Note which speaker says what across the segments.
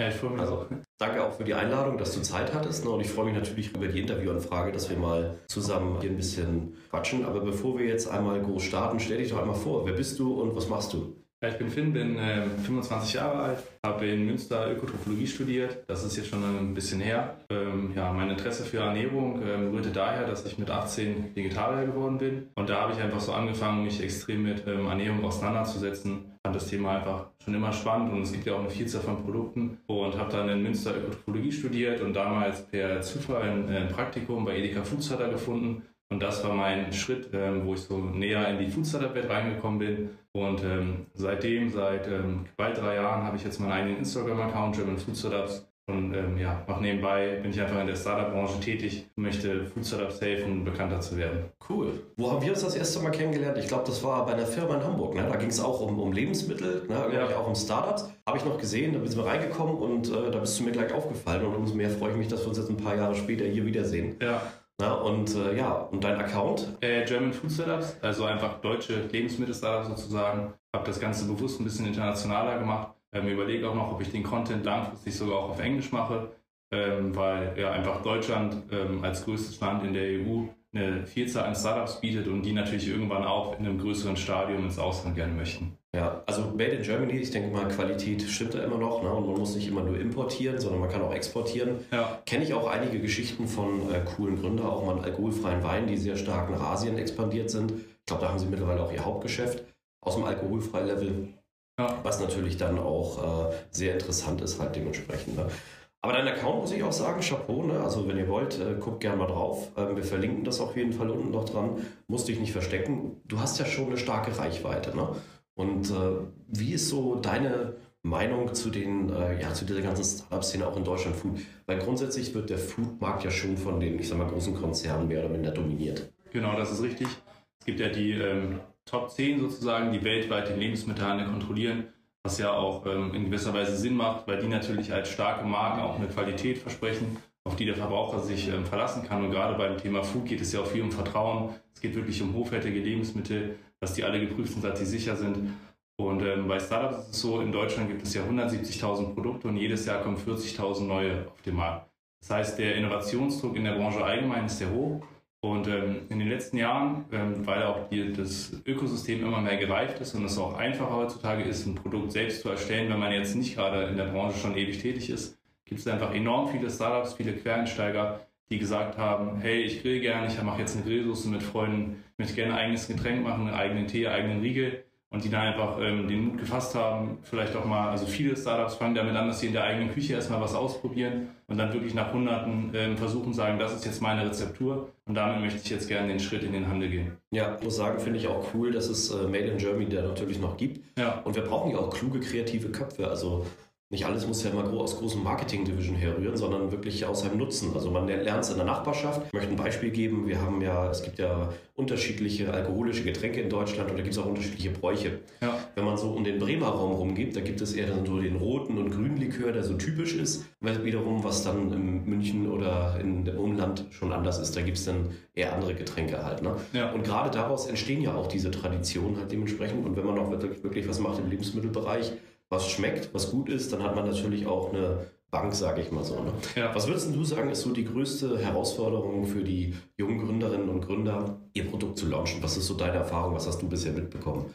Speaker 1: Ja, ich freue mich
Speaker 2: Also,
Speaker 1: auch.
Speaker 2: danke auch für die Einladung, dass du Zeit hattest. ne, Und ich freue mich natürlich über die Interviewanfrage, dass wir mal zusammen hier ein bisschen quatschen. Aber bevor wir jetzt einmal groß starten, stell dich doch einmal vor. Wer bist du und was machst du?
Speaker 1: Ja, ich bin Finn, bin ähm, 25 Jahre alt, habe in Münster Ökotrophologie studiert. Das ist jetzt schon ein bisschen her. Ähm, ja, mein Interesse für Ernährung ähm, rührte daher, dass ich mit 18 Vegetarier geworden bin. Und da habe ich einfach so angefangen, mich extrem mit ähm, Ernährung auseinanderzusetzen. Fand das Thema einfach schon immer spannend und es gibt ja auch eine Vielzahl von Produkten. Und habe dann in Münster Ökotrophologie studiert und damals per Zufall ein, ein Praktikum bei Edeka Foodsetter gefunden. Und das war mein Schritt, ähm, wo ich so näher in die Foodsetter-Welt reingekommen bin. Und ähm, seitdem, seit ähm, bald drei Jahren, habe ich jetzt meinen eigenen Instagram-Account, German Food Startups. Und ähm, ja, mache nebenbei, bin ich einfach in der Startup-Branche tätig und möchte Food Startups helfen, bekannter zu werden.
Speaker 2: Cool. Wo haben wir uns das erste Mal kennengelernt? Ich glaube, das war bei einer Firma in Hamburg. Ne? Da ging es auch um, um Lebensmittel, ne?
Speaker 1: Ja.
Speaker 2: auch um Startups. Habe ich noch gesehen, da sind wir reingekommen und äh, da bist du mir gleich aufgefallen. Und umso mehr freue ich mich, dass wir uns jetzt ein paar Jahre später hier wiedersehen.
Speaker 1: Ja,
Speaker 2: Ne? Und äh, ja, und dein Account?
Speaker 1: äh, German Food Startups, also einfach deutsche Lebensmittel-Startups sozusagen. Habe das Ganze bewusst ein bisschen internationaler gemacht. Ähm, überlege auch noch, ob ich den Content langfristig sogar auch auf Englisch mache, ähm, weil ja einfach Deutschland ähm, als größtes Land in der EU eine Vielzahl an Startups bietet und die natürlich irgendwann auch in einem größeren Stadium ins Ausland gerne möchten.
Speaker 2: Ja, also Made in Germany, ich denke mal, Qualität stimmt da immer noch. Ne? Und man muss nicht immer nur importieren, sondern man kann auch exportieren.
Speaker 1: Ja,
Speaker 2: Kenne ich auch einige Geschichten von äh, coolen Gründern, auch mal einen alkoholfreien Wein, die sehr stark nach Asien expandiert sind. Ich glaube, da haben sie mittlerweile auch ihr Hauptgeschäft aus dem alkoholfreien Level,
Speaker 1: ja.
Speaker 2: was natürlich dann auch äh, sehr interessant ist, halt dementsprechend. Ne? Aber dein Account muss ich auch sagen, Chapeau, ne? Also wenn ihr wollt, äh, guckt gerne mal drauf. Ähm, wir verlinken das auf jeden Fall unten noch dran. Musst dich nicht verstecken. Du hast ja schon eine starke Reichweite, ne? Und äh, wie ist so deine Meinung zu den, äh, ja, zu dieser ganzen Startup-Szene auch in Deutschland Food? Weil grundsätzlich wird der Food-Markt ja schon von den, ich sag mal, großen Konzernen mehr oder minder dominiert.
Speaker 1: Genau, das ist richtig. Es gibt ja die ähm, Top 10 sozusagen, die weltweit den Lebensmittelhandel kontrollieren, was ja auch ähm, in gewisser Weise Sinn macht, weil die natürlich als starke Marken auch eine Qualität versprechen, auf die der Verbraucher sich ähm, verlassen kann. Und gerade beim Thema Food geht es ja auch viel um Vertrauen. Es geht wirklich um hochwertige Lebensmittel, dass die alle geprüft sind, dass sie sicher sind. Und ähm, bei Startups ist es so, in Deutschland gibt es ja 170.000 Produkte und jedes Jahr kommen 40.000 neue auf den Markt. Das heißt, der Innovationsdruck in der Branche allgemein ist sehr hoch. Und ähm, in den letzten Jahren, ähm, weil auch die, das Ökosystem immer mehr gereift ist und es auch einfacher heutzutage ist, ein Produkt selbst zu erstellen, wenn man jetzt nicht gerade in der Branche schon ewig tätig ist, gibt es einfach enorm viele Startups, viele Quereinsteiger, die gesagt haben, hey, ich grill gerne, ich mache jetzt eine Grillsoße mit Freunden, möchte gerne ein eigenes Getränk machen, einen eigenen Tee, einen eigenen Riegel und die dann einfach ähm, den Mut gefasst haben, vielleicht auch mal, also viele Startups fangen damit an, dass sie in der eigenen Küche erstmal was ausprobieren und dann wirklich nach Hunderten ähm, versuchen, sagen, das ist jetzt meine Rezeptur und damit möchte ich jetzt gerne den Schritt in den Handel gehen.
Speaker 2: Ja, ich muss sagen, finde ich auch cool, dass es äh, Made in Germany da natürlich noch gibt.
Speaker 1: Ja,
Speaker 2: Und wir brauchen ja auch kluge, kreative Köpfe. Also nicht alles muss ja immer aus großen Marketing-Division herrühren, sondern wirklich aus seinem Nutzen. Also man lernt es in der Nachbarschaft. Ich möchte ein Beispiel geben. Wir haben ja, es gibt ja unterschiedliche alkoholische Getränke in Deutschland und da gibt es auch unterschiedliche Bräuche.
Speaker 1: ja,
Speaker 2: Wenn man so um den Bremer Raum rumgeht, da gibt es eher dann so den roten und grünen Likör, der so typisch ist. Weil wiederum, was dann in München oder in dem Umland schon anders ist, da gibt es dann eher andere Getränke halt. Ne?
Speaker 1: ja.
Speaker 2: Und gerade daraus entstehen ja auch diese Traditionen halt dementsprechend. Und wenn man auch wirklich, wirklich was macht im Lebensmittelbereich, was schmeckt, was gut ist, dann hat man natürlich auch eine Bank, sage ich mal so. Ne?
Speaker 1: ja.
Speaker 2: Was würdest du sagen, ist so die größte Herausforderung für die jungen Gründerinnen und Gründer, ihr Produkt zu launchen? Was ist so deine Erfahrung? Was hast du bisher mitbekommen?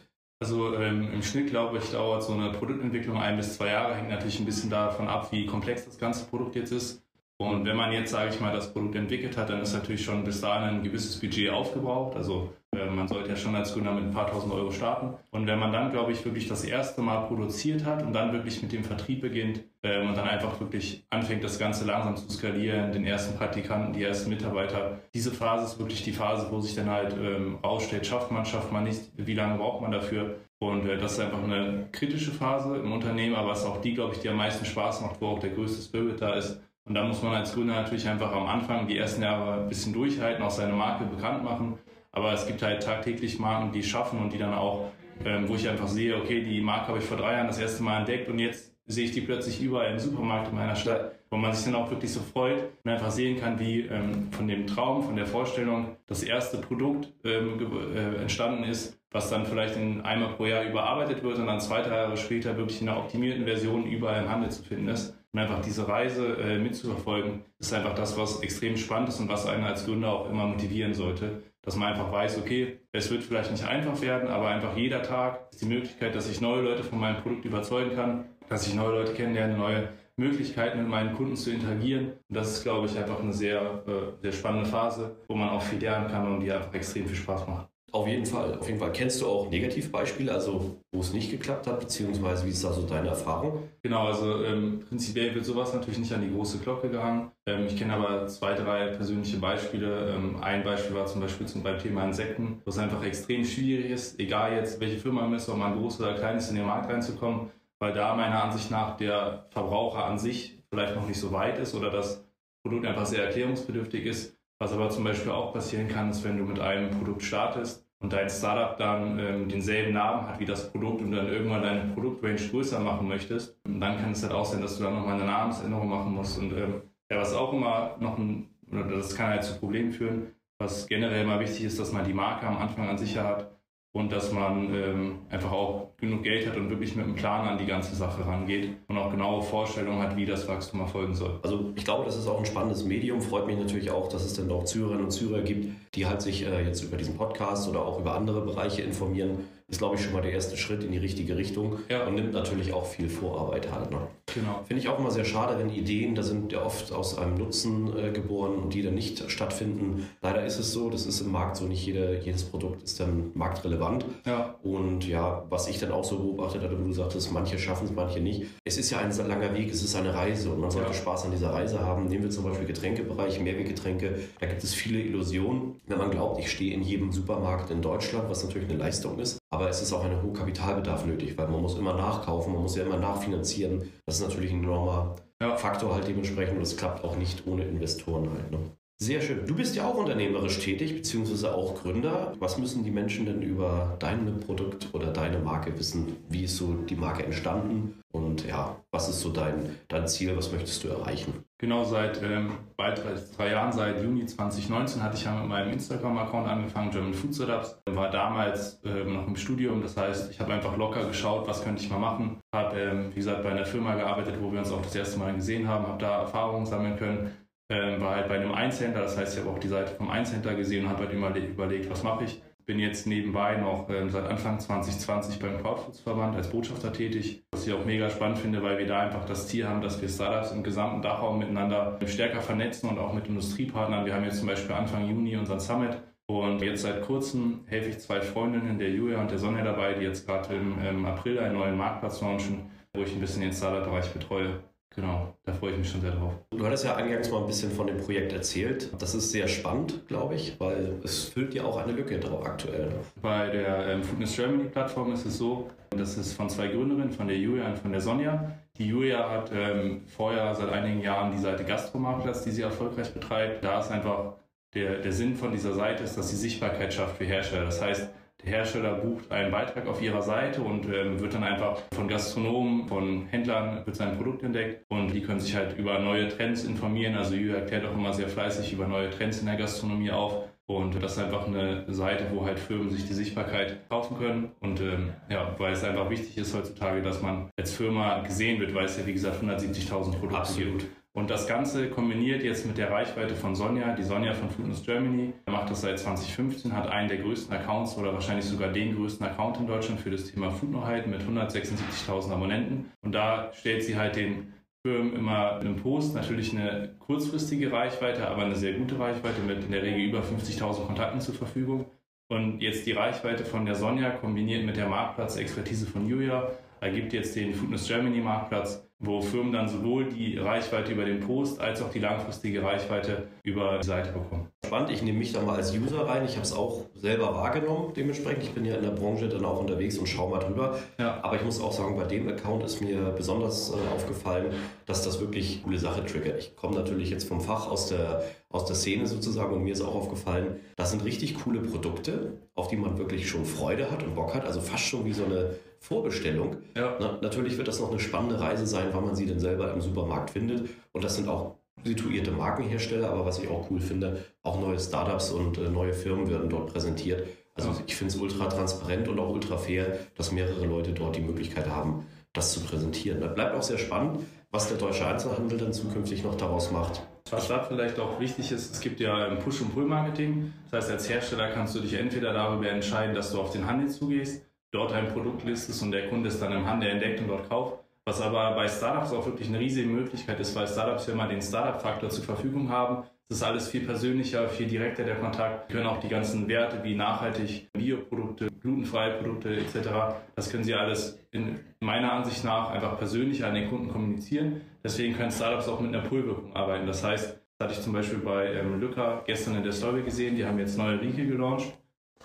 Speaker 1: Also ähm, im Schnitt, glaube ich, dauert so eine Produktentwicklung ein bis zwei Jahre. Hängt natürlich ein bisschen davon ab, wie komplex das ganze Produkt jetzt ist. Und wenn man jetzt, sage ich mal, das Produkt entwickelt hat, dann ist natürlich schon bis dahin ein gewisses Budget aufgebraucht. Also man sollte ja schon als Gründer mit ein paar tausend Euro starten. Und wenn man dann, glaube ich, wirklich das erste Mal produziert hat und dann wirklich mit dem Vertrieb beginnt äh, und dann einfach wirklich anfängt, das Ganze langsam zu skalieren, den ersten Praktikanten, die ersten Mitarbeiter, diese Phase ist wirklich die Phase, wo sich dann halt ähm, rausstellt, schafft man, schafft man nicht, wie lange braucht man dafür. Und äh, das ist einfach eine kritische Phase im Unternehmen, aber es ist auch die, glaube ich, die am meisten Spaß macht, wo auch der größte Spirit da ist. Und da muss man als Gründer natürlich einfach am Anfang die ersten Jahre ein bisschen durchhalten, auch seine Marke bekannt machen. Aber es gibt halt tagtäglich Marken, die schaffen und die dann auch, ähm, wo ich einfach sehe, okay, die Marke habe ich vor drei Jahren das erste Mal entdeckt und jetzt sehe ich die plötzlich überall im Supermarkt in meiner Stadt, wo man sich dann auch wirklich so freut und einfach sehen kann, wie ähm, von dem Traum, von der Vorstellung das erste Produkt ähm, äh, entstanden ist, was dann vielleicht in einmal pro Jahr überarbeitet wird und dann zwei, drei Jahre später wirklich in einer optimierten Version überall im Handel zu finden ist. Und einfach diese Reise äh, mitzuverfolgen, ist einfach das, was extrem spannend ist und was einen als Gründer auch immer motivieren sollte. Dass man einfach weiß, okay, es wird vielleicht nicht einfach werden, aber einfach jeder Tag ist die Möglichkeit, dass ich neue Leute von meinem Produkt überzeugen kann dass ich neue Leute kennenlerne, neue Möglichkeiten mit meinen Kunden zu interagieren. Und das ist, glaube ich, einfach eine sehr, äh, sehr spannende Phase, wo man auch viel lernen kann und die einfach extrem viel Spaß macht.
Speaker 2: Auf jeden Fall, auf jeden Fall. Kennst du auch Negativbeispiele, also wo es nicht geklappt hat, beziehungsweise wie ist da so deine Erfahrung?
Speaker 1: Genau, also ähm, prinzipiell wird sowas natürlich nicht an die große Glocke gehangen. Ähm, ich kenne aber zwei, drei persönliche Beispiele. Ähm, ein Beispiel war zum Beispiel zum, beim Thema Insekten, wo es einfach extrem schwierig ist, egal jetzt welche Firma man ist, ob man groß oder klein ist, in den Markt reinzukommen weil da meiner Ansicht nach der Verbraucher an sich vielleicht noch nicht so weit ist oder das Produkt einfach sehr erklärungsbedürftig ist. Was aber zum Beispiel auch passieren kann, ist, wenn du mit einem Produkt startest und dein Startup dann ähm, denselben Namen hat wie das Produkt und dann irgendwann deine Produktrange größer machen möchtest, dann kann es halt auch sein, dass du dann nochmal eine Namensänderung machen musst. Und ähm, ja, was auch immer noch ein, oder das kann halt zu Problemen führen, was generell mal wichtig ist, dass man die Marke am Anfang an sich hat und dass man ähm, einfach auch genug Geld hat und wirklich mit einem Plan an die ganze Sache rangeht und auch genaue Vorstellungen hat, wie das Wachstum erfolgen soll.
Speaker 2: Also ich glaube, das ist auch ein spannendes Medium. Freut mich natürlich auch, dass es dann auch Zürerinnen und Zürer gibt, die halt sich äh, jetzt über diesen Podcast oder auch über andere Bereiche informieren ist, glaube ich, schon mal der erste Schritt in die richtige Richtung ja. und nimmt natürlich auch viel Vorarbeit halt. Ne? Genau. Finde ich auch immer sehr schade, wenn Ideen, da sind ja oft aus einem Nutzen äh, geboren und die dann nicht stattfinden. Leider ist es so, das ist im Markt so, nicht jede, jedes Produkt ist dann marktrelevant. Ja. Und ja, was ich dann auch so beobachtet hatte, wo du sagtest, manche schaffen es, manche nicht. Es ist ja ein langer Weg, es ist eine Reise und man sollte ja. Spaß an dieser Reise haben. Nehmen wir zum Beispiel Getränkebereich, Mehrweggetränke, da gibt es viele Illusionen. Wenn man glaubt, ich stehe in jedem Supermarkt in Deutschland, was natürlich eine Leistung ist, aber es ist auch ein hoher Kapitalbedarf nötig, weil man muss immer nachkaufen, man muss ja immer nachfinanzieren. Das ist natürlich ein enormer ja. Faktor halt dementsprechend und es klappt auch nicht ohne Investoren halt. Ne? Sehr schön. Du bist ja auch unternehmerisch tätig, beziehungsweise auch Gründer. Was müssen die Menschen denn über dein Produkt oder deine Marke wissen? Wie ist so die Marke entstanden? Und ja, was ist so dein, dein Ziel? Was möchtest du erreichen?
Speaker 1: Genau, seit ähm, bald drei, drei, Jahren, seit Juni 2019, hatte ich ja mit meinem Instagram-Account angefangen, German Food Setups. War damals ähm, noch im Studium, das heißt, ich habe einfach locker geschaut, was könnte ich mal machen. Habe, ähm, wie gesagt, bei einer Firma gearbeitet, wo wir uns auch das erste Mal gesehen haben, habe da Erfahrungen sammeln können. Ähm, war halt bei einem Einzenter, das heißt, ich habe auch die Seite vom Einzenter gesehen und habe halt immer überlegt, was mache ich bin jetzt nebenbei noch ähm, seit Anfang 2020 beim Crowdfoods-Verband als Botschafter tätig, was ich auch mega spannend finde, weil wir da einfach das Ziel haben, dass wir Startups im gesamten Dachraum miteinander stärker vernetzen und auch mit Industriepartnern. Wir haben jetzt zum Beispiel Anfang Juni unseren Summit und jetzt seit kurzem helfe ich zwei Freundinnen, der Julia und der Sonja dabei, die jetzt gerade im, im April einen neuen Marktplatz launchen, wo ich ein bisschen den Startup-Bereich betreue. Genau, da freue ich mich schon sehr drauf.
Speaker 2: Du hattest ja eingangs mal ein bisschen von dem Projekt erzählt. Das ist sehr spannend, glaube ich, weil es füllt ja auch eine Lücke drauf aktuell.
Speaker 1: Bei der ähm, Foodness Germany Plattform ist es so, das ist von zwei Gründerinnen, von der Julia und von der Sonja. Die Julia hat ähm, vorher seit einigen Jahren die Seite Gastromarktplatz, die sie erfolgreich betreibt. Da ist einfach der, der Sinn von dieser Seite, ist, dass sie Sichtbarkeit schafft für Hersteller. Das heißt, der Hersteller bucht einen Beitrag auf ihrer Seite und ähm, wird dann einfach von Gastronomen, von Händlern wird sein Produkt entdeckt und die können sich halt über neue Trends informieren. Also Jü erklärt auch immer sehr fleißig über neue Trends in der Gastronomie auf. Und das ist einfach eine Seite, wo halt Firmen sich die Sichtbarkeit kaufen können. Und ähm, ja, weil es einfach wichtig ist heutzutage, dass man als Firma gesehen wird, weil es ja wie gesagt 170.000 Produkte Absolut. gibt. Und das Ganze kombiniert jetzt mit der Reichweite von Sonja. Die Sonja von Foodness Germany macht das seit 2015, hat einen der größten Accounts oder wahrscheinlich sogar den größten Account in Deutschland für das Thema Foodneuheit mit 176.000 Abonnenten. Und da stellt sie halt den Firmen immer in Post natürlich eine kurzfristige Reichweite, aber eine sehr gute Reichweite mit in der Regel über 50.000 Kontakten zur Verfügung. Und jetzt die Reichweite von der Sonja kombiniert mit der Marktplatzexpertise von Julia ergibt jetzt den Foodness Germany Marktplatz, wo Firmen dann sowohl die Reichweite über den Post als auch die langfristige Reichweite über die Seite bekommen.
Speaker 2: Spannend, ich nehme mich da mal als User rein. Ich habe es auch selber wahrgenommen, dementsprechend. Ich bin ja in der Branche dann auch unterwegs und schaue mal drüber. Ja. Aber ich muss auch sagen, bei dem Account ist mir besonders äh, aufgefallen, dass das wirklich coole Sache triggert. Ich komme natürlich jetzt vom Fach aus der, aus der Szene sozusagen und mir ist auch aufgefallen, das sind richtig coole Produkte, auf die man wirklich schon Freude hat und Bock hat. Also fast schon wie so eine Vorbestellung. Ja. Na, natürlich wird das noch eine spannende Reise sein, wann man sie denn selber im Supermarkt findet. Und das sind auch situierte Markenhersteller, aber was ich auch cool finde, auch neue Startups und äh, neue Firmen werden dort präsentiert. Also ja. ich finde es ultra transparent und auch ultra fair, dass mehrere Leute dort die Möglichkeit haben, das zu präsentieren. Da bleibt auch sehr spannend, was der deutsche Einzelhandel dann zukünftig noch daraus macht.
Speaker 1: Was da vielleicht auch wichtig ist, es gibt ja Push- und Pull-Marketing. Das heißt, als Hersteller kannst du dich entweder darüber entscheiden, dass du auf den Handel zugehst, dort ein Produkt listest und der Kunde es dann im Handel entdeckt und dort kauft was aber bei Startups auch wirklich eine riesige Möglichkeit ist, weil Startups ja immer den Startup-Faktor zur Verfügung haben. Es ist alles viel persönlicher, viel direkter der Kontakt. Wir können auch die ganzen Werte wie nachhaltig, Bioprodukte, glutenfreie Produkte etc. Das können Sie alles in meiner Ansicht nach einfach persönlicher an den Kunden kommunizieren. Deswegen können Startups auch mit einer Pull-Wirkung arbeiten. Das heißt, das hatte ich zum Beispiel bei ähm, Lücker gestern in der Story gesehen. Die haben jetzt neue Riegel gelauncht.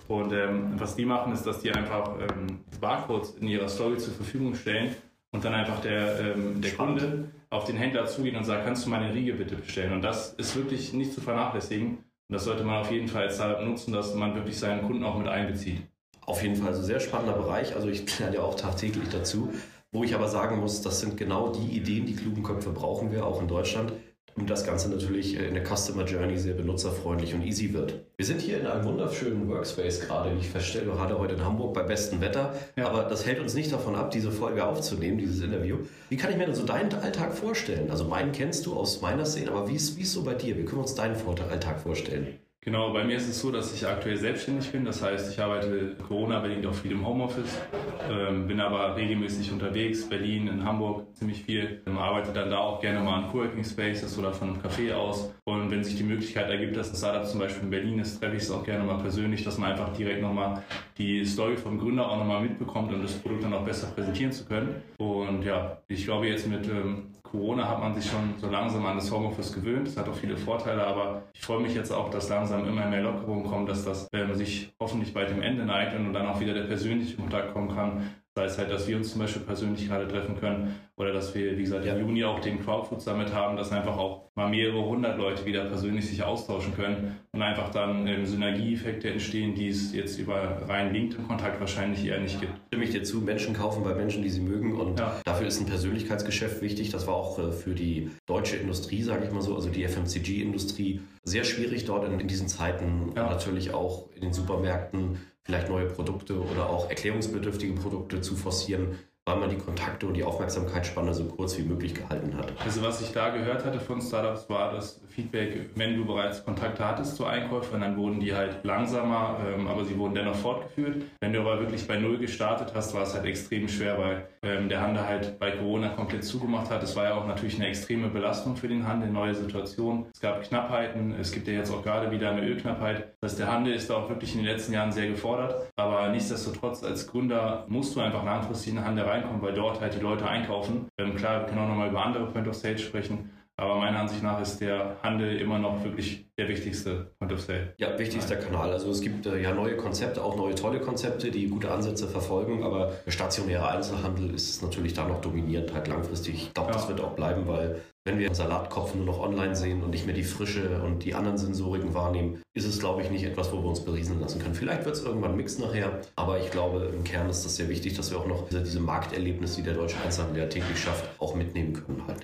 Speaker 1: Und ähm, was die machen, ist, dass die einfach ähm, Barcodes in ihrer Story zur Verfügung stellen und dann einfach der, ähm, der Kunde auf den Händler zugeht und sagt, kannst du meine Riege bitte bestellen? Und das ist wirklich nicht zu vernachlässigen. Und das sollte man auf jeden Fall deshalb nutzen, dass man wirklich seinen Kunden auch mit einbezieht.
Speaker 2: Auf jeden Fall, also sehr spannender Bereich. Also ich lerne ja auch tagtäglich dazu. Wo ich aber sagen muss, das sind genau die Ideen, die klugen Köpfe brauchen wir auch in Deutschland und das Ganze natürlich in der Customer Journey sehr benutzerfreundlich und easy wird. Wir sind hier in einem wunderschönen Workspace gerade, wie ich feststelle, gerade heute in Hamburg bei bestem Wetter. Ja. Aber das hält uns nicht davon ab, diese Folge aufzunehmen, dieses Interview. Wie kann ich mir denn so deinen Alltag vorstellen? Also meinen kennst du aus meiner Szene, aber wie ist, wie ist so bei dir? Wie können wir uns deinen Alltag vorstellen?
Speaker 1: Genau, bei mir ist es so, dass ich aktuell selbstständig bin. Das heißt, ich arbeite Corona-bedingt auch viel im Homeoffice, ähm, bin aber regelmäßig unterwegs, Berlin, in Hamburg ziemlich viel. Ähm, arbeite dann da auch gerne mal an Coworking Spaces oder von einem Café aus. Und wenn sich die Möglichkeit ergibt, dass ein Startup zum Beispiel in Berlin ist, treffe ich es auch gerne mal persönlich, dass man einfach direkt nochmal die Story vom Gründer auch nochmal mitbekommt, um das Produkt dann auch besser präsentieren zu können. Und ja, ich glaube jetzt mit ähm, Corona hat man sich schon so langsam an das Homeoffice gewöhnt. Das hat auch viele Vorteile, aber ich freue mich jetzt auch, dass langsam immer mehr Lockerungen kommen, dass das ähm, sich hoffentlich bald dem Ende neigt und dann auch wieder der persönliche Kontakt kommen kann. Sei es halt, dass wir uns zum Beispiel persönlich gerade treffen können oder dass wir, wie gesagt, im Juni auch den Crowdfood Summit haben, dass einfach auch mal mehrere hundert Leute wieder persönlich sich austauschen können und einfach dann ähm, Synergieeffekte entstehen, die es jetzt über rein LinkedIn-Kontakt wahrscheinlich eher nicht gibt.
Speaker 2: Stimme ich dir zu, Menschen kaufen bei Menschen, die sie mögen und ja. dafür ist ein Persönlichkeitsgeschäft wichtig. Das war auch äh, für die deutsche Industrie, sage ich mal so, also die FMCG-Industrie, sehr schwierig dort in, in diesen Zeiten ja. natürlich auch in den Supermärkten vielleicht neue Produkte oder auch erklärungsbedürftige Produkte zu forcieren, weil man die Kontakte und die Aufmerksamkeitsspanne so kurz wie möglich gehalten hat.
Speaker 1: Also was ich da gehört hatte von Startups war das Feedback, wenn du bereits Kontakte hattest zu Einkäufern, dann wurden die halt langsamer, ähm, aber sie wurden dennoch fortgeführt. Wenn du aber wirklich bei Null gestartet hast, war es halt extrem schwer, weil ähm, der Handel halt bei Corona komplett zugemacht hat. Es war ja auch natürlich eine extreme Belastung für den Handel, neue Situation. Es gab Knappheiten, es gibt ja jetzt auch gerade wieder eine Ölknappheit. Das heißt, der Handel ist da auch wirklich in den letzten Jahren sehr gefordert, aber nichtsdestotrotz als Gründer musst du einfach langfristig in den Handel reinkommen, weil dort halt die Leute einkaufen. Ähm, klar, wir können auch nochmal über andere Point of Sale sprechen, aber meiner Ansicht nach ist der Handel immer noch wirklich der wichtigste Point of Sale.
Speaker 2: Ja, wichtigster Kanal. Also es gibt äh, ja neue konzepte, auch neue tolle Konzepte, die gute Ansätze verfolgen, aber der stationäre Einzelhandel ist natürlich da noch dominierend, halt langfristig. Ich glaube, ja. das wird auch bleiben, weil wenn wir einen Salatkopf nur noch online sehen und nicht mehr die Frische und die anderen Sensoriken wahrnehmen, ist es, glaube ich, nicht etwas, wo wir uns berieseln lassen können. Vielleicht wird es irgendwann Mix nachher, aber ich glaube, im Kern ist das sehr wichtig, dass wir auch noch diese, diese Markterlebnisse, die der deutsche Einzelhandel ja täglich schafft, auch mitnehmen können. Halt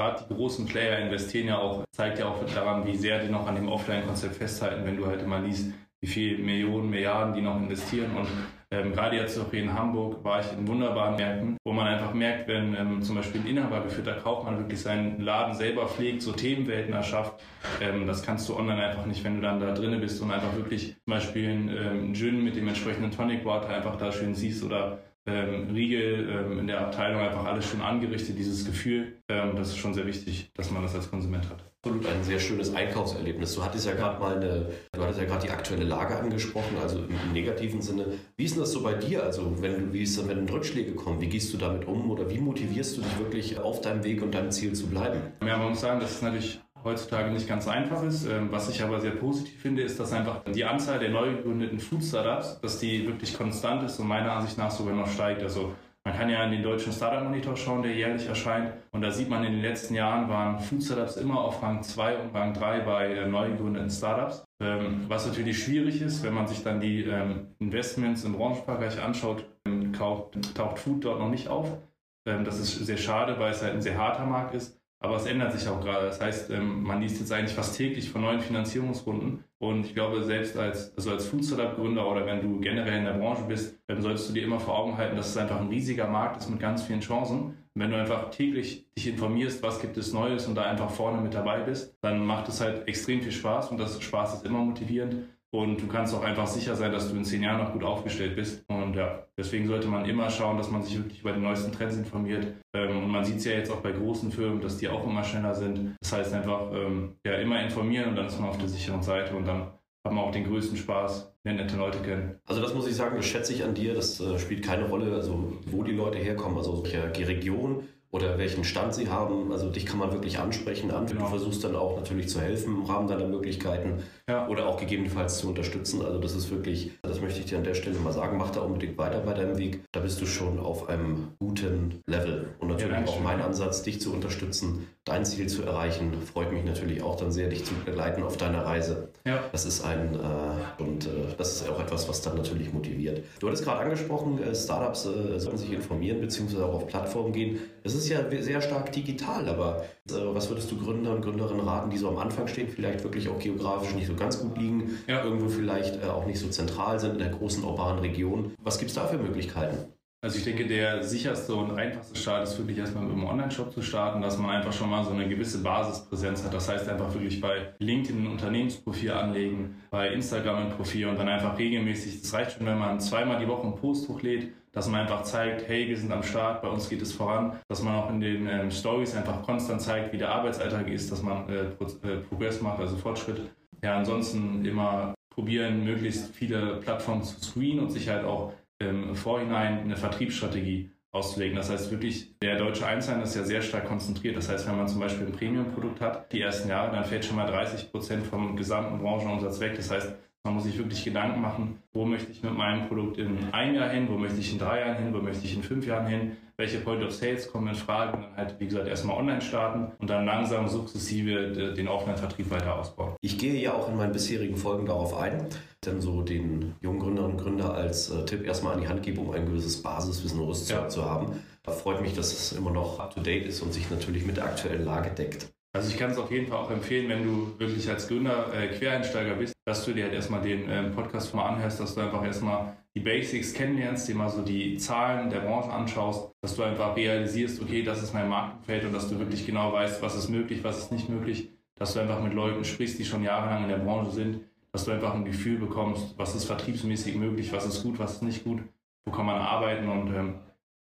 Speaker 1: gerade die großen Player investieren ja auch, zeigt ja auch daran, wie sehr die noch an dem Offline-Konzept festhalten, wenn du halt immer liest, wie viele Millionen, Milliarden die noch investieren. Und ähm, gerade jetzt auch hier in Hamburg war ich in wunderbaren Märkten, wo man einfach merkt, wenn ähm, zum Beispiel ein inhabergeführter Kaufmann wirklich seinen Laden selber pflegt, so Themenwelten erschafft, ähm, das kannst du online einfach nicht, wenn du dann da drinnen bist und einfach wirklich zum Beispiel einen ähm, Gin mit dem entsprechenden Tonic Water einfach da schön siehst oder ähm, Riegel ähm, in der Abteilung einfach alles schon angerichtet, dieses Gefühl, ähm, das ist schon sehr wichtig, dass man das als Konsument hat.
Speaker 2: Absolut ein sehr schönes Einkaufserlebnis. Du hattest ja gerade mal eine, du hattest ja gerade die aktuelle Lage angesprochen, also im, im, negativen Sinne. Wie ist denn das so bei dir? Also wenn wie ist dann, wenn Rückschläge kommen, wie gehst du damit um oder wie motivierst du dich wirklich auf deinem Weg und deinem Ziel zu bleiben?
Speaker 1: Ja, man muss sagen, das ist natürlich heutzutage nicht ganz einfach ist. Ähm, was ich aber sehr positiv finde, ist, dass einfach die Anzahl der neu gegründeten Food Startups, dass die wirklich konstant ist und meiner Ansicht nach sogar noch steigt. Also man kann ja in den deutschen Startup Monitor schauen, der jährlich erscheint. Und da sieht man, in den letzten Jahren waren Food Startups immer auf Rang 2 und Rang 3 bei äh, neu gegründeten Startups. Ähm, was natürlich schwierig ist, wenn man sich dann die ähm, Investments im Branchenbereich anschaut, taucht Food dort noch nicht auf. Das ist sehr schade, weil es halt ein sehr harter Markt ist. Aber es ändert sich auch gerade. Das heißt, ähm, man liest jetzt eigentlich fast täglich von neuen Finanzierungsrunden. Und ich glaube, selbst als, also als Food Startup Gründer oder wenn du generell in der Branche bist, dann solltest du dir immer vor Augen halten, dass es einfach ein riesiger Markt ist mit ganz vielen Chancen. Und wenn du einfach täglich dich informierst, was gibt es Neues und da einfach vorne mit dabei bist, dann macht es halt extrem viel Spaß und das Spaß ist immer motivierend. Und du kannst auch einfach sicher sein, dass du in zehn Jahren noch gut aufgestellt bist. Und ja, deswegen sollte man immer schauen, dass man sich wirklich über die neuesten Trends informiert. Ähm, und man sieht es ja jetzt auch bei großen Firmen, dass die auch immer schneller sind. Das heißt einfach, ähm, ja, immer informieren und dann ist man auf der sicheren Seite und dann hat man auch den größten Spaß, wenn nette Leute kennen.
Speaker 2: Also das muss ich sagen, das schätze ich an dir. Das äh, spielt keine Rolle, also wo die Leute herkommen, also welche Region oder welchen Stand sie haben. Also dich kann man wirklich ansprechen. An. Genau. Du versuchst dann auch natürlich zu helfen im Rahmen deiner Möglichkeiten ja. oder auch gegebenenfalls zu unterstützen. Also das ist wirklich, das möchte ich dir an der Stelle mal sagen, mach da unbedingt weiter bei deinem Weg. Da bist du schon auf einem guten Level. Und natürlich ja, auch mein Ansatz, dich zu unterstützen, dein Ziel zu erreichen, freut mich natürlich auch dann sehr, dich zu begleiten auf deiner Reise. Ja. Das ist ein äh, und äh, das ist auch etwas, was dann natürlich motiviert. Du hattest gerade angesprochen, äh, Startups äh, sollen sich informieren bzw. auch auf Plattformen gehen. Es ist ja sehr stark digital, aber äh, was würdest du Gründer und Gründerinnen raten, die so am Anfang stehen, vielleicht wirklich auch geografisch nicht so ganz gut liegen, ja. irgendwo vielleicht äh, auch nicht so zentral sind in der großen urbanen Region? Was gibt es da für Möglichkeiten?
Speaker 1: Also ich denke, der sicherste und einfachste Start ist wirklich erstmal mit einem Online-Shop zu starten, dass man einfach schon mal so eine gewisse Basispräsenz hat. Das heißt einfach wirklich bei LinkedIn ein Unternehmensprofil anlegen, bei Instagram ein Profil und dann einfach regelmäßig, das reicht schon, wenn man zweimal die Woche einen Post hochlädt, dass man einfach zeigt, hey, wir sind am Start, bei uns geht es voran, dass man auch in den ähm, Stories einfach konstant zeigt, wie der Arbeitsalltag ist, dass man äh, äh Progress macht, also Fortschritt. Ja, ansonsten immer probieren, möglichst viele Plattformen zu screenen und sich halt auch im Vorhinein eine Vertriebsstrategie auszulegen. Das heißt wirklich, der deutsche Einzelhandel ist ja sehr stark konzentriert. Das heißt, wenn man zum Beispiel ein Premium-Produkt hat, die ersten Jahre, dann fällt schon mal 30 Prozent vom gesamten Branchenumsatz weg. Das heißt, man muss sich wirklich Gedanken machen, wo möchte ich mit meinem Produkt in einem Jahr hin, wo möchte ich in drei Jahren hin, wo möchte ich in fünf Jahren hin, welche Point of Sales kommen in Frage und dann halt, wie gesagt, erstmal online starten und dann langsam sukzessive den Offline-Vertrieb weiter ausbauen.
Speaker 2: Ich gehe ja auch in meinen bisherigen Folgen darauf ein, denn so den jungen Gründerinnen und Gründer als äh, Tipp erstmal an die Hand gebe, um ein gewisses Basiswissen Rüstzeug ja. zu haben. Da freut mich, dass es immer noch up-to-date ist und sich natürlich mit der aktuellen Lage deckt.
Speaker 1: Also ich kann es auf jeden Fall auch empfehlen, wenn du wirklich als Gründer äh, Quereinsteiger bist, dass du dir halt erstmal den ähm, Podcast mal anhörst, dass du einfach erstmal die Basics kennenlernst, dir mal so die Zahlen der Branche anschaust, dass du einfach realisierst, okay, das ist mein Markenfeld und dass du wirklich genau weißt, was ist möglich, was ist nicht möglich, dass du einfach mit Leuten sprichst, die schon jahrelang in der Branche sind, dass du einfach ein Gefühl bekommst, was ist vertriebsmäßig möglich, was ist gut, was ist nicht gut, wo kann man arbeiten und ähm,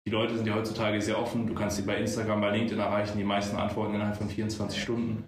Speaker 1: die Leute sind ja heutzutage sehr offen. Du kannst sie bei Instagram, bei LinkedIn erreichen. Die meisten antworten innerhalb von 24 Stunden.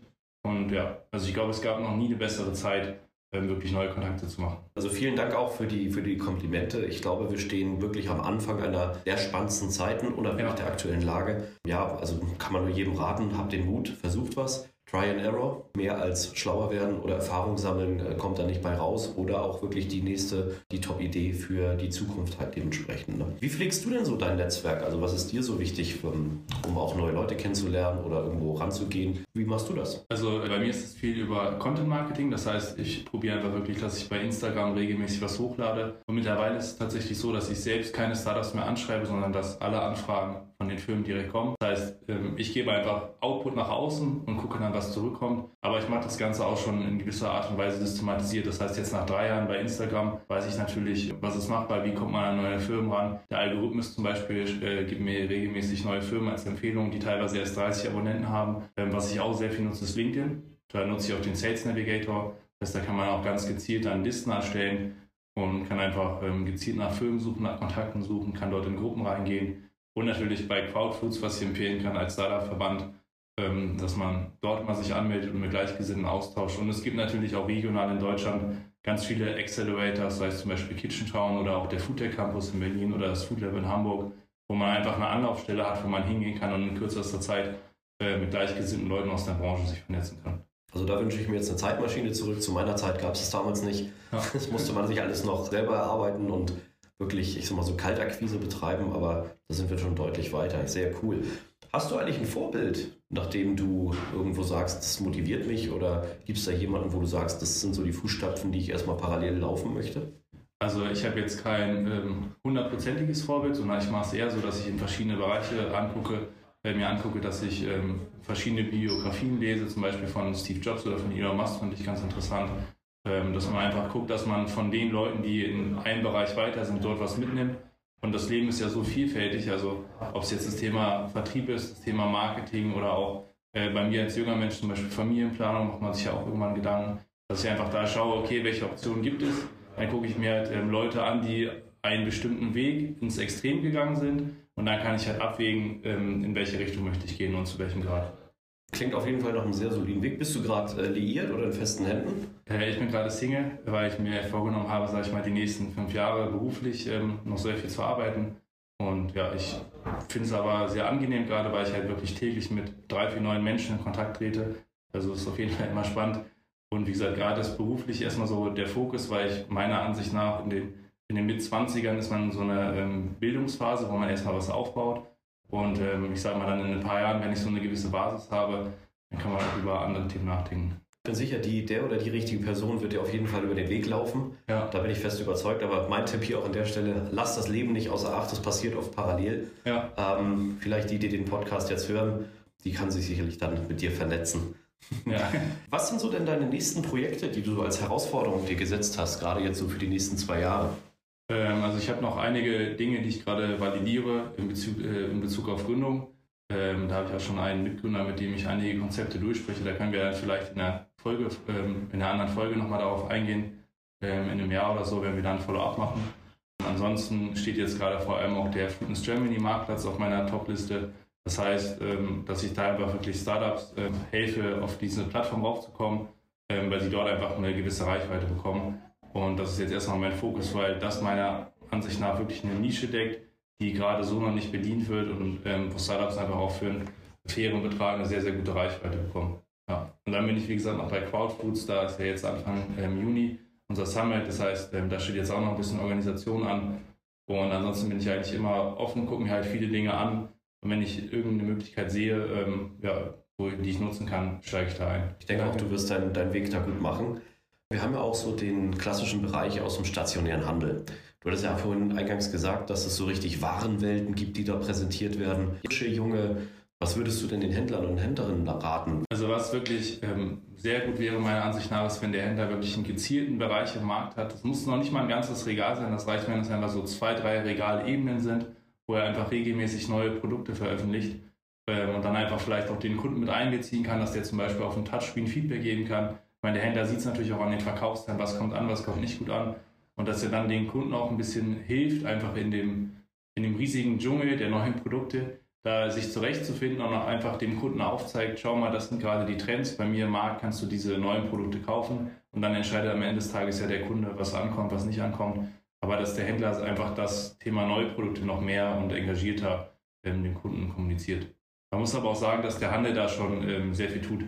Speaker 1: Und ja, also ich glaube, es gab noch nie eine bessere Zeit, ähm, wirklich neue Kontakte zu machen.
Speaker 2: Also vielen Dank auch für die, für die Komplimente. Ich glaube, wir stehen wirklich am Anfang einer der spannendsten Zeiten, unabhängig ja. der aktuellen Lage. Ja, also kann man nur jedem raten, habt den Mut, versucht was. Try and Error, mehr als schlauer werden oder Erfahrung sammeln, äh, kommt da nicht bei raus. Oder auch wirklich die nächste, die Top-Idee für die Zukunft halt dementsprechend. Ne? Wie pflegst du denn so dein Netzwerk? Also was ist dir so wichtig, um, um auch neue Leute kennenzulernen oder irgendwo ranzugehen? Wie machst du das?
Speaker 1: Also bei mir ist es viel über Content Marketing. Das heißt, ich probiere einfach wirklich, dass ich bei Instagram regelmäßig was hochlade. Und mittlerweile ist es tatsächlich so, dass ich selbst keine Startups mehr anschreibe, sondern dass alle Anfragen von den Firmen direkt kommen. Das heißt, ähm, ich gebe einfach Output nach außen und gucke dann, was zurückkommt. Aber ich mache das Ganze auch schon in gewisser Art und Weise systematisiert. Das heißt, jetzt nach drei Jahren bei Instagram weiß ich natürlich, was es macht, weil wie kommt man an neue Firmen ran. Der Algorithmus zum Beispiel äh, gibt mir regelmäßig neue Firmen als Empfehlung, die teilweise erst 30 Abonnenten haben. Ähm, was ich auch sehr viel nutze, ist LinkedIn. Da nutze ich auch den Sales Navigator. Das heißt, da kann man auch ganz gezielt dann Listen erstellen und kann einfach ähm, gezielt nach Firmen suchen, nach Kontakten suchen, kann dort in Gruppen reingehen und natürlich bei Crowdfoods, was ich empfehlen kann als Startup-Verband, ähm, dass man dort mal sich anmeldet und mit Gleichgesinnten austauscht. Und es gibt natürlich auch regional in Deutschland ganz viele Accelerators, sei es zum Beispiel Kitchen Town oder auch der Foodtech Campus in Berlin oder das Food Lab in Hamburg, wo man einfach eine Anlaufstelle hat, wo man hingehen kann und in kürzester Zeit äh, mit gleichgesinnten Leuten aus der Branche sich vernetzen kann.
Speaker 2: Also da wünsche ich mir jetzt eine Zeitmaschine zurück. Zu meiner Zeit gab es es damals nicht. Ja. Das musste man sich alles noch selber erarbeiten und wirklich, ich sag mal so Kaltakquise betreiben, aber da sind wir schon deutlich weiter. Sehr cool. Hast du eigentlich ein Vorbild, nachdem du irgendwo sagst, das motiviert mich oder gibt es da jemanden, wo du sagst, das sind so die Fußstapfen, die ich erstmal parallel laufen möchte?
Speaker 1: Also ich habe jetzt kein ähm, hundertprozentiges ähm, Vorbild, sondern ich mache es eher so, dass ich in verschiedene Bereiche angucke, äh, mir angucke, dass ich ähm, verschiedene Biografien lese, zum Beispiel von Steve Jobs oder von Elon Musk, fand ich ganz interessant. Ähm, dass man einfach guckt, dass man von den Leuten, die in einem Bereich weiter sind, dort was mitnimmt. Und das Leben ist ja so vielfältig, also ob es jetzt das Thema Vertrieb ist, das Thema Marketing oder auch äh, bei mir als junger Mensch zum Beispiel Familienplanung, macht man sich ja auch irgendwann Gedanken, dass ich einfach da schaue, okay, welche Optionen gibt es. Dann gucke ich mir halt ähm, Leute an, die einen bestimmten Weg ins Extrem gegangen sind und dann kann ich halt abwägen, ähm, in welche Richtung möchte ich gehen und zu welchem Grad.
Speaker 2: Klingt auf jeden Fall nach einem sehr soliden Weg. Bist du gerade äh, liiert oder in festen Händen?
Speaker 1: Äh, ich bin gerade Single, weil ich mir vorgenommen habe, sage ich mal, die nächsten fünf Jahre beruflich ähm, noch sehr viel zu arbeiten. Und ja, ich finde es aber sehr angenehm, gerade weil ich halt wirklich täglich mit drei, vier neuen Menschen in Kontakt trete. Also ist auf jeden Fall immer spannend. Und wie gesagt, gerade ist beruflich erstmal so der Fokus, weil ich meiner Ansicht nach in den in den Mit-20ern ist man in so einer ähm, Bildungsphase, wo man erstmal was aufbaut. Und ähm, ich sage mal dann in ein paar Jahren, wenn ich so eine gewisse Basis habe, dann kann man auch über andere Themen nachdenken.
Speaker 2: Ich bin sicher, die, der oder die richtige Person wird dir auf jeden Fall über den Weg laufen. Ja. Da bin ich fest überzeugt. Aber mein Tipp hier auch an der Stelle, lass das Leben nicht außer Acht, das passiert oft parallel. Ja. Ähm, vielleicht die, die den Podcast jetzt hören, die kann sich sicherlich dann mit dir vernetzen. Ja. Was sind so denn deine nächsten Projekte, die du als Herausforderung dir gesetzt hast, gerade jetzt so für die nächsten zwei Jahre?
Speaker 1: Ähm, also ich habe noch einige Dinge, die ich gerade validiere in Bezug, äh, in Bezug auf Gründung. Ähm, da habe ich auch schon einen Mitgründer, mit dem ich einige Konzepte durchspreche. Da können wir dann vielleicht in der Folge, ähm, in der anderen Folge nochmal darauf eingehen, ähm, in einem Jahr oder so, wenn wir dann Follow-up machen. Und ansonsten steht jetzt gerade vor allem auch der Fitness Germany Marktplatz auf meiner Top-Liste. Das heißt, ähm, dass ich da einfach wirklich Startups ähm, helfe, auf diese Plattform raufzukommen, ähm, weil sie dort einfach eine gewisse Reichweite bekommen. Und das ist jetzt erstmal mein Fokus, weil das meiner Ansicht nach wirklich eine Nische deckt, die gerade so noch nicht bedient wird und ähm, wo Startups einfach auch für einen fairen Betrag eine sehr, sehr gute Reichweite bekommen. Ja. Und dann bin ich, wie gesagt, noch bei Crowdfoods, da ist ja jetzt Anfang ähm, Juni unser Summit, das heißt, ähm, da steht jetzt auch noch ein bisschen Organisation an. Und ansonsten bin ich eigentlich immer offen, gucke mir halt viele Dinge an. Und wenn ich irgendeine Möglichkeit sehe, ähm, ja, wo, die ich nutzen kann, steige ich da ein.
Speaker 2: Ich denke auch, du wirst deinen, deinen Weg da gut machen. Wir haben ja auch so den klassischen Bereich aus dem stationären Handel. Du hattest ja vorhin eingangs gesagt, dass es so richtig Warenwelten gibt, die da präsentiert werden. Junge, was würdest du denn den Händlern und Händlerinnen raten?
Speaker 1: Also was wirklich ähm, sehr gut wäre meiner Ansicht nach, ist, wenn der Händler wirklich einen gezielten Bereich im Markt hat. Das muss noch nicht mal ein ganzes Regal sein, das reicht, wenn es einfach so zwei, drei Regalebenen sind, wo er einfach regelmäßig neue Produkte veröffentlicht ähm, und dann einfach vielleicht auch den Kunden mit einbeziehen kann, dass der zum Beispiel auf dem Touchscreen Feedback geben kann meine, der Händler sieht es natürlich auch an den Verkaufszahlen, was kommt an, was kommt nicht gut an. Und dass er dann den Kunden auch ein bisschen hilft, einfach in dem, in dem riesigen Dschungel der neuen Produkte, da sich zurechtzufinden und auch einfach dem Kunden aufzeigt, schau mal, das sind gerade die Trends, bei mir im Markt kannst du diese neuen Produkte kaufen und dann entscheidet am Ende des Tages ja der Kunde, was ankommt, was nicht ankommt. Aber dass der Händler einfach das Thema neue Produkte noch mehr und engagierter ähm, dem Kunden kommuniziert. Man muss aber auch sagen, dass der Handel da schon ähm, sehr viel tut.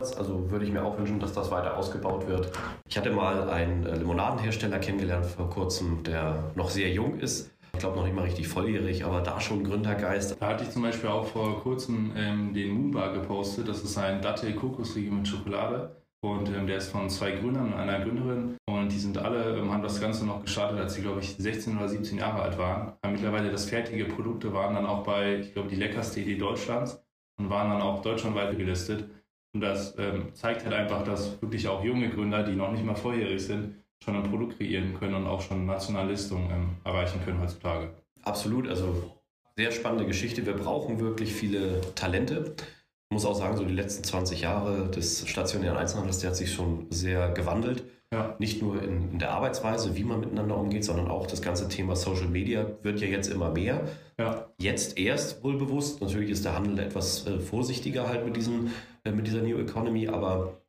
Speaker 2: Also würde ich mir auch wünschen, dass das weiter ausgebaut wird. Ich hatte mal einen äh, Limonadenhersteller kennengelernt vor kurzem, der noch sehr jung ist. Ich glaube noch nicht mal richtig volljährig, aber da schon Gründergeist.
Speaker 1: Da hatte ich zum Beispiel auch vor kurzem ähm, den Moonbar gepostet. Das ist ein Dattel-Kokosriegel mit Schokolade. Und ähm, der ist von zwei Gründern und einer Gründerin. Und die sind alle, ähm, haben das Ganze noch gestartet, als sie, glaube ich, 16 oder 17 Jahre alt waren. Haben mittlerweile das fertige Produkte, waren dann auch bei, ich glaube, die leckerste Idee Deutschlands und waren dann auch deutschlandweit gelistet. Und das ähm, zeigt halt einfach, dass wirklich auch junge Gründer, die noch nicht mal vorjährig sind, schon ein Produkt kreieren können und auch schon Nationalistung ähm, erreichen können heutzutage.
Speaker 2: Absolut, also sehr spannende Geschichte. Wir brauchen wirklich viele Talente. Ich muss auch sagen, so die letzten 20 Jahre des stationären Einzelhandels, der hat sich schon sehr gewandelt. Ja. Nicht nur in, in, der Arbeitsweise, wie man miteinander umgeht, sondern auch das ganze Thema Social Media wird ja jetzt immer mehr. Ja. Jetzt erst wohl bewusst. Natürlich ist der Handel etwas äh, vorsichtiger halt mit, diesen, äh, mit dieser New Economy, aber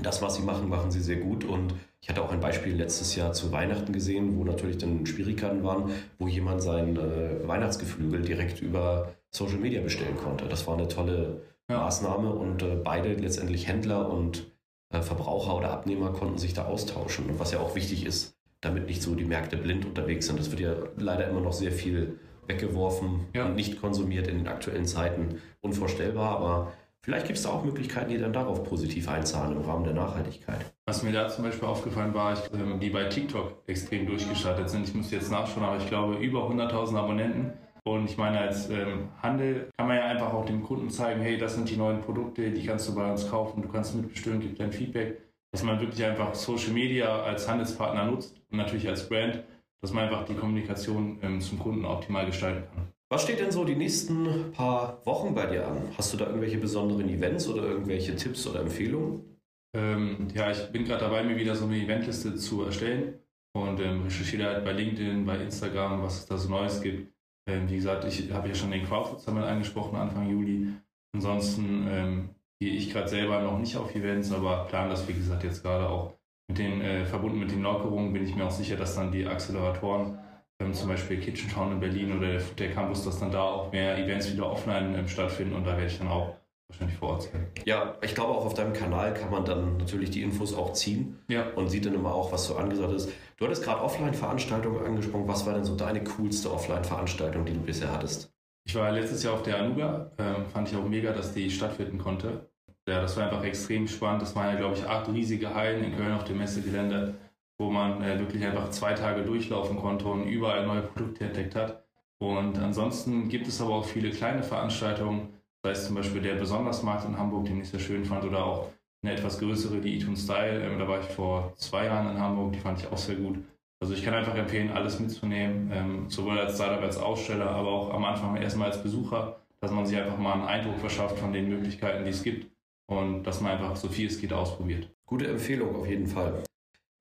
Speaker 2: das, was sie machen, machen sie sehr gut. Und ich hatte auch ein Beispiel letztes Jahr zu Weihnachten gesehen, wo natürlich dann Schwierigkeiten waren, wo jemand sein äh, Weihnachtsgeflügel direkt über Social Media bestellen konnte. Das war eine tolle ja. Maßnahme und äh, beide letztendlich Händler und Verbraucher oder Abnehmer konnten sich da austauschen. Und was ja auch wichtig ist, damit nicht so die Märkte blind unterwegs sind. Das wird ja leider immer noch sehr viel weggeworfen ja. und nicht konsumiert in den aktuellen Zeiten. Unvorstellbar, aber vielleicht gibt es da auch Möglichkeiten, die dann darauf positiv einzahlen im Rahmen der Nachhaltigkeit.
Speaker 1: Was mir da zum Beispiel aufgefallen war, ich, ähm, die bei TikTok extrem durchgestartet sind. Ich muss jetzt nachschauen, aber ich glaube über 100.000 Abonnenten. Und ich meine, als ähm, Handel kann man ja einfach auch dem Kunden zeigen, hey, das sind die neuen Produkte, die kannst du bei uns kaufen, du kannst mitbestimmen, gib dein Feedback. Dass man wirklich einfach Social Media als Handelspartner nutzt und natürlich als Brand, dass man einfach die Kommunikation ähm, zum Kunden optimal gestalten kann.
Speaker 2: Was steht denn so die nächsten paar Wochen bei dir an? Hast du da irgendwelche besonderen Events oder irgendwelche Tipps oder Empfehlungen?
Speaker 1: Ähm, ja, ich bin gerade dabei, mir wieder so eine Eventliste zu erstellen und ähm, recherchiere halt bei LinkedIn, bei Instagram, was es da so Neues gibt. Ähm, wie gesagt, ich habe ja schon den Crowdfood Summit angesprochen, Anfang Juli. Ansonsten ähm, gehe ich gerade selber noch nicht auf Events, aber plan das, wie gesagt, jetzt gerade auch mit den, äh, verbunden mit den Lockerungen, bin ich mir auch sicher, dass dann die Acceleratoren, ähm, zum Beispiel Kitchen Town in Berlin oder der, der, Campus, dass dann da auch mehr Events wieder offline ähm, stattfinden und da werde ich dann auch wahrscheinlich vor Ort sein.
Speaker 2: Ja, ich glaube auch auf deinem Kanal kann man dann natürlich die Infos auch ziehen ja. und sieht dann immer auch, was so angesagt ist. Du hattest gerade Offline-Veranstaltungen angesprochen. Was war denn so deine coolste Offline-Veranstaltung, die du bisher hattest?
Speaker 1: Ich war letztes Jahr auf der Anuga. Ähm, fand ich auch mega, dass die stattfinden konnte. Ja, das war einfach extrem spannend. Das waren ja, glaube ich, acht riesige Hallen in Köln auf dem Messegelände, wo man äh, wirklich einfach zwei Tage durchlaufen konnte und überall neue Produkte entdeckt hat. Und ansonsten gibt es aber auch viele kleine Veranstaltungen, sei es zum Beispiel der Besondersmarkt in Hamburg, den ich sehr schön fand, oder auch eine etwas größere, die Eton Style. Ähm, da war ich vor zwei Jahren in Hamburg, die fand ich auch sehr gut. Also ich kann einfach empfehlen, alles mitzunehmen, ähm, sowohl als Startup als Aussteller, aber auch am Anfang erstmal als Besucher, dass man sich einfach mal einen Eindruck verschafft von den Möglichkeiten, die es gibt und dass man einfach so viel es geht ausprobiert.
Speaker 2: Gute Empfehlung auf jeden Fall.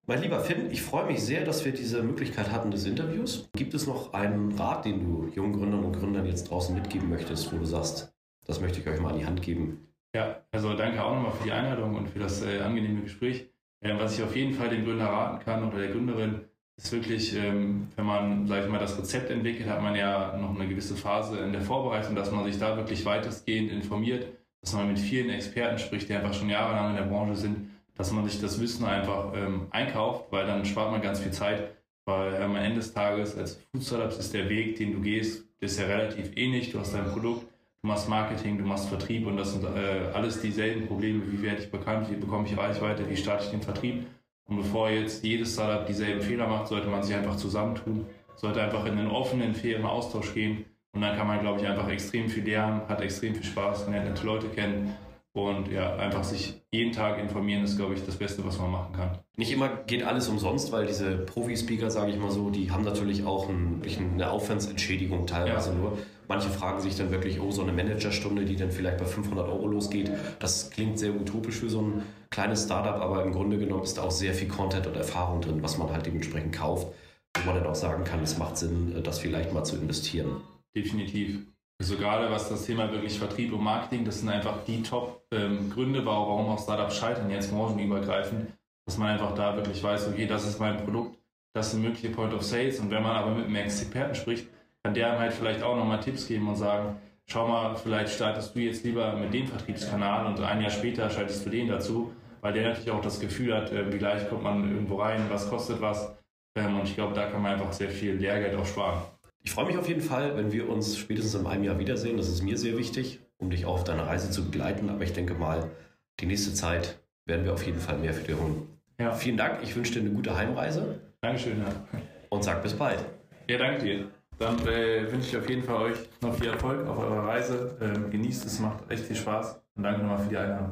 Speaker 2: Mein lieber Finn, ich freue mich sehr, dass wir diese Möglichkeit hatten des Interviews. Gibt es noch einen Rat, den du jungen Gründern und Gründern jetzt draußen mitgeben möchtest, wo du sagst, das möchte ich euch mal an die Hand geben?
Speaker 1: Ja, also danke auch nochmal für die Einladung und für das äh, angenehme Gespräch. Äh, was ich auf jeden Fall dem Gründer raten kann oder der Gründerin, ist wirklich, ähm, wenn man, sage ich mal, das Rezept entwickelt, hat man ja noch eine gewisse Phase in der Vorbereitung, dass man sich da wirklich weitestgehend informiert, dass man mit vielen Experten spricht, die einfach schon jahrelang in der Branche sind, dass man sich das Wissen einfach ähm, einkauft, weil dann spart man ganz viel Zeit. Weil am Ende des Tages als Food Startups ist der Weg, den du gehst, ist ja relativ ähnlich. Du hast dein Produkt, du machst Marketing, du machst Vertrieb und das sind äh, alles dieselben Probleme. Wie werde ich bekannt? Wie bekomme ich Reichweite? Wie starte ich den Vertrieb? Und bevor jetzt jedes Startup dieselben Fehler macht, sollte man sich einfach zusammentun, sollte einfach in einen offenen, fairen Austausch gehen. Und dann kann man, glaube ich, einfach extrem viel lernen, hat extrem viel Spaß, lernt nette Leute kennen und ja, einfach sich jeden Tag informieren ist, glaube ich, das Beste, was man machen kann.
Speaker 2: Nicht immer geht alles umsonst, weil diese Profi-Speaker, sage ich mal so, die haben natürlich auch ein, eine Aufwandsentschädigung teilweise ja. nur. Manche fragen sich dann wirklich, oh, so eine Managerstunde, die dann vielleicht bei 500 Euro losgeht, das klingt sehr utopisch für so ein kleines Startup, aber im Grunde genommen ist da auch sehr viel Content und Erfahrung drin, was man halt dementsprechend kauft, wo man dann auch sagen kann, es macht Sinn, das vielleicht mal zu investieren.
Speaker 1: Definitiv. Also gerade was das Thema wirklich Vertrieb und Marketing, das sind einfach die Top-Gründe, ähm, warum auch Startups scheitern, jetzt branchenübergreifend, dass man einfach da wirklich weiß, okay, das ist mein Produkt, das sind mögliche Point of Sales und wenn man aber mit einem Experten spricht, kann der einem halt vielleicht auch nochmal Tipps geben und sagen, schau mal, vielleicht startest du jetzt lieber mit dem Vertriebskanal und ein Jahr später schaltest du den dazu, weil der natürlich auch das Gefühl hat, äh, wie leicht kommt man irgendwo rein, was kostet was ähm, und ich glaube, da kann man einfach sehr viel Lehrgeld auch sparen.
Speaker 2: Ich freue mich auf jeden Fall, wenn wir uns spätestens in einem Jahr wiedersehen. Das ist mir sehr wichtig, um dich auch auf deiner Reise zu begleiten. Aber ich denke mal, die nächste Zeit werden wir auf jeden Fall mehr für dich holen. Ja. Vielen Dank. Ich wünsche dir eine gute Heimreise.
Speaker 1: Dankeschön. Ja.
Speaker 2: Und sag bis bald.
Speaker 1: Ja, danke dir. Dann äh, wünsche ich auf jeden Fall euch noch viel Erfolg auf eurer Reise. Ähm, genießt es, macht echt viel Spaß. Und danke nochmal für die Einladung.